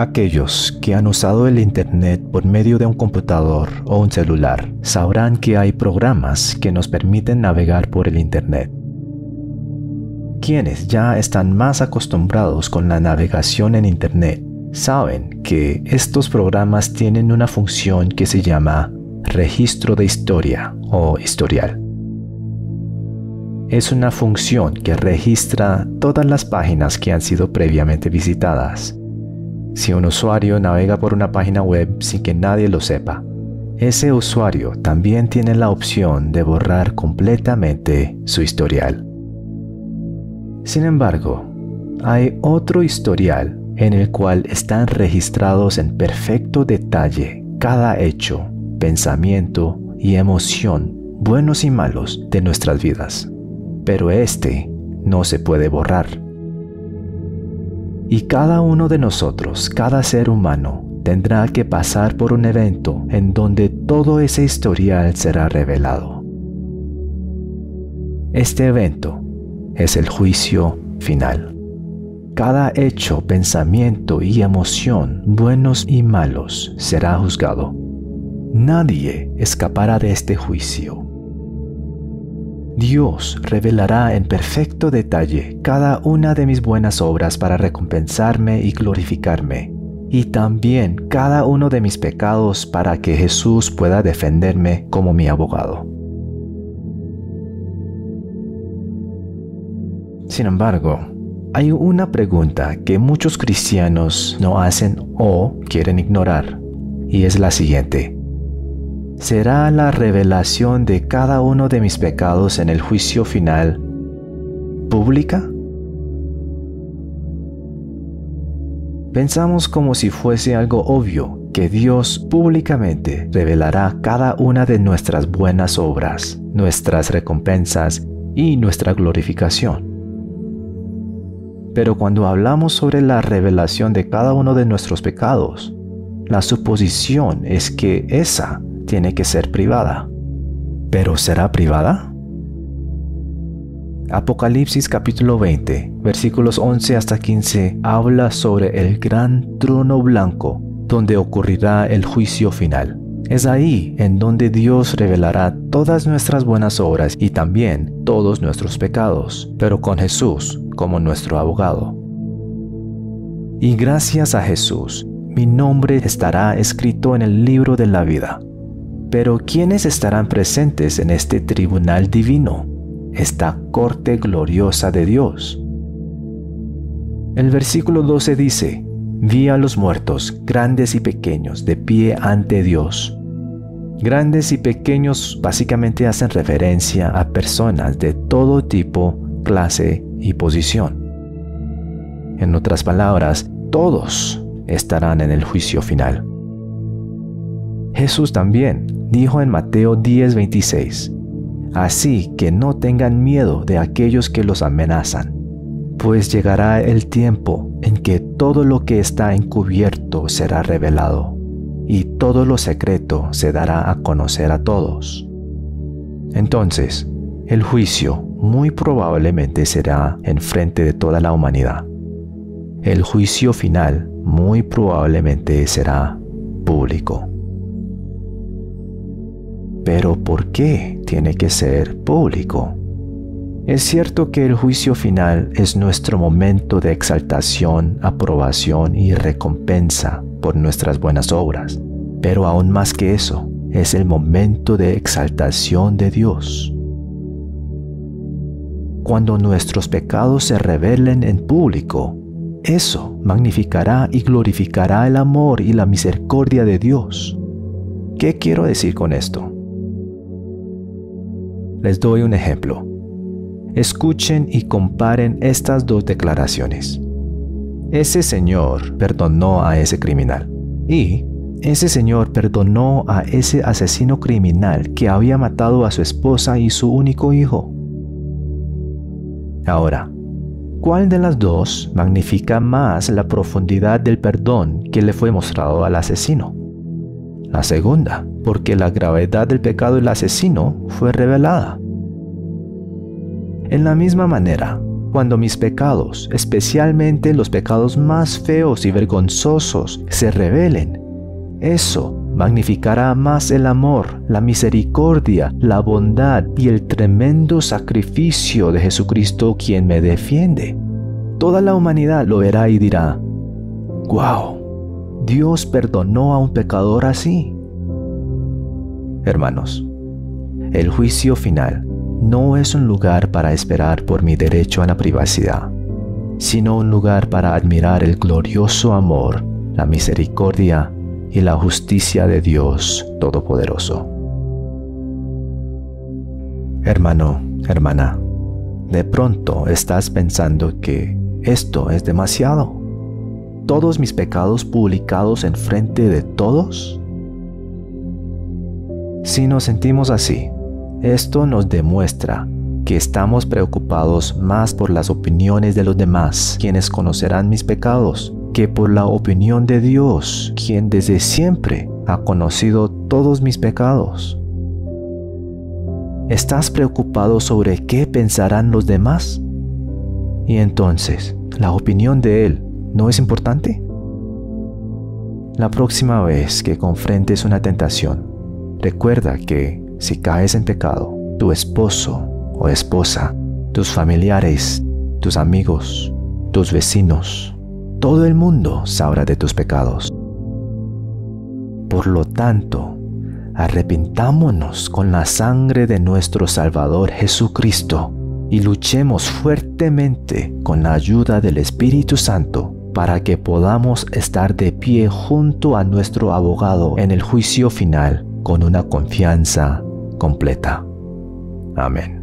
Aquellos que han usado el Internet por medio de un computador o un celular sabrán que hay programas que nos permiten navegar por el Internet. Quienes ya están más acostumbrados con la navegación en Internet saben que estos programas tienen una función que se llama registro de historia o historial. Es una función que registra todas las páginas que han sido previamente visitadas si un usuario navega por una página web sin que nadie lo sepa, ese usuario también tiene la opción de borrar completamente su historial. Sin embargo, hay otro historial en el cual están registrados en perfecto detalle cada hecho, pensamiento y emoción, buenos y malos, de nuestras vidas. Pero este no se puede borrar. Y cada uno de nosotros, cada ser humano, tendrá que pasar por un evento en donde todo ese historial será revelado. Este evento es el juicio final. Cada hecho, pensamiento y emoción, buenos y malos, será juzgado. Nadie escapará de este juicio Dios revelará en perfecto detalle cada una de mis buenas obras para recompensarme y glorificarme, y también cada uno de mis pecados para que Jesús pueda defenderme como mi abogado. Sin embargo, hay una pregunta que muchos cristianos no hacen o quieren ignorar, y es la siguiente será la revelación de cada uno de mis pecados en el juicio final pública? Pensamos como si fuese algo obvio que Dios públicamente revelará cada una de nuestras buenas obras, nuestras recompensas y nuestra glorificación. Pero cuando hablamos sobre la revelación de cada uno de nuestros pecados, la suposición es que esa tiene que ser privada. ¿Pero será privada? Apocalipsis capítulo 20, versículos 11 hasta 15 habla sobre el gran trono blanco donde ocurrirá el juicio final. Es ahí en donde Dios revelará todas nuestras buenas obras y también todos nuestros pecados, pero con Jesús como nuestro abogado. Y gracias a Jesús, mi nombre estará escrito en el libro de la vida. Pero ¿quiénes estarán presentes en este tribunal divino, esta corte gloriosa de Dios? El versículo 12 dice, vi a los muertos, grandes y pequeños, de pie ante Dios. Grandes y pequeños básicamente hacen referencia a personas de todo tipo, clase y posición. En otras palabras, todos estarán en el juicio final. Jesús también dijo en Mateo 10:26, Así que no tengan miedo de aquellos que los amenazan, pues llegará el tiempo en que todo lo que está encubierto será revelado, y todo lo secreto se dará a conocer a todos. Entonces, el juicio muy probablemente será en frente de toda la humanidad. El juicio final muy probablemente será público. Pero ¿por qué tiene que ser público? Es cierto que el juicio final es nuestro momento de exaltación, aprobación y recompensa por nuestras buenas obras, pero aún más que eso, es el momento de exaltación de Dios. Cuando nuestros pecados se revelen en público, eso magnificará y glorificará el amor y la misericordia de Dios. ¿Qué quiero decir con esto? Les doy un ejemplo. Escuchen y comparen estas dos declaraciones. Ese señor perdonó a ese criminal y ese señor perdonó a ese asesino criminal que había matado a su esposa y su único hijo. Ahora, ¿cuál de las dos magnifica más la profundidad del perdón que le fue mostrado al asesino? La segunda, porque la gravedad del pecado del asesino fue revelada. En la misma manera, Cuando mis pecados, especialmente los pecados más feos y vergonzosos, se revelen, eso magnificará más el amor, la misericordia, la bondad y el tremendo sacrificio de Jesucristo quien me defiende. Toda la humanidad lo verá y dirá, wow, Dios perdonó a un pecador así. Hermanos, el juicio final no es un lugar para esperar por mi derecho a la privacidad, sino un lugar para admirar el glorioso amor, la misericordia y la justicia de Dios Todopoderoso. Hermano, hermana, de pronto estás pensando que esto es demasiado. ¿Todos mis pecados publicados en frente de todos? Si nos sentimos así, esto nos demuestra que estamos preocupados más por las opiniones de los demás, quienes conocerán mis pecados, que por la opinión de Dios, quien desde siempre ha conocido todos mis pecados. ¿Estás preocupado sobre qué pensarán los demás? Y entonces, ¿la opinión de Él no es importante? La próxima vez que confrentes una tentación, recuerda que si caes en pecado, tu esposo o esposa, tus familiares, tus amigos, tus vecinos, todo el mundo sabrá de tus pecados. Por lo tanto, arrepintámonos con la sangre de nuestro Salvador Jesucristo y luchemos fuertemente con la ayuda del Espíritu Santo para que podamos estar de pie junto a nuestro abogado en el juicio final con una confianza completa. Amén.